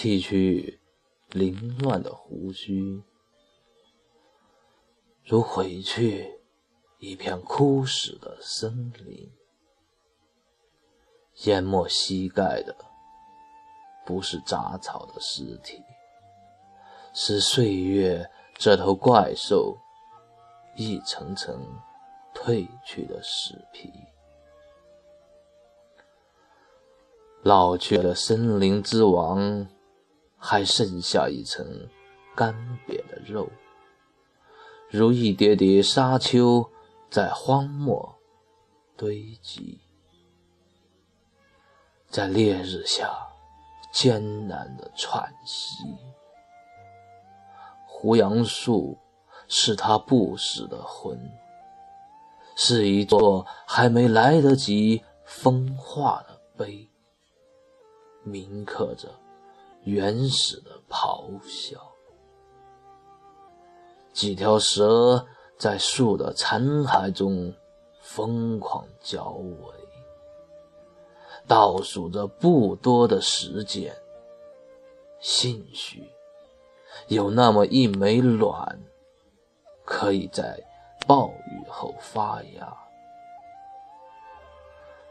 剃去凌乱的胡须，如毁去一片枯死的森林。淹没膝盖的，不是杂草的尸体，是岁月这头怪兽一层层褪去的死皮。老去的森林之王。还剩下一层干瘪的肉，如一叠叠沙丘在荒漠堆积，在烈日下艰难的喘息。胡杨树是他不死的魂，是一座还没来得及风化的碑，铭刻着。原始的咆哮，几条蛇在树的残骸中疯狂交尾，倒数着不多的时间。兴许有那么一枚卵，可以在暴雨后发芽，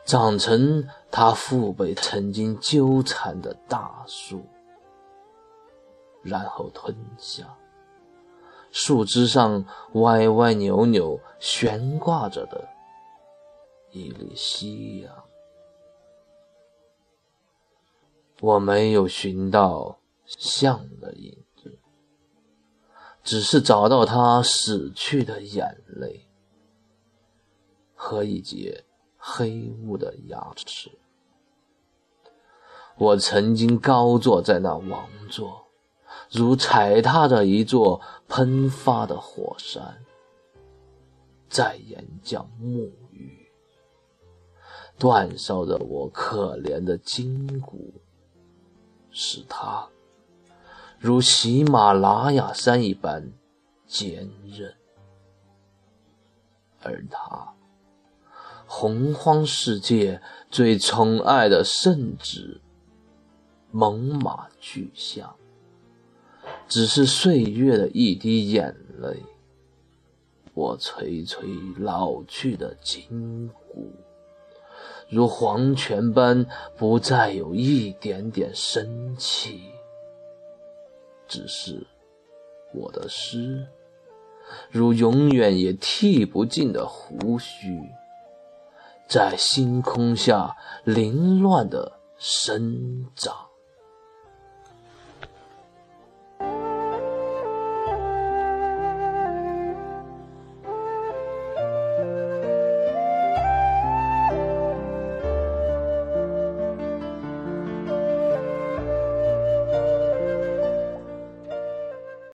长成他父辈曾经纠缠的大树。然后吞下树枝上歪歪扭扭悬挂着的一粒夕阳。我没有寻到像的影子，只是找到他死去的眼泪和一截黑雾的牙齿。我曾经高坐在那王座。如踩踏着一座喷发的火山，在岩浆沐浴，煅烧着我可怜的筋骨。是他，如喜马拉雅山一般坚韧，而他，洪荒世界最宠爱的圣旨——猛犸巨象。只是岁月的一滴眼泪，我垂垂老去的筋骨，如黄泉般不再有一点点生气。只是我的诗，如永远也剃不尽的胡须，在星空下凌乱的生长。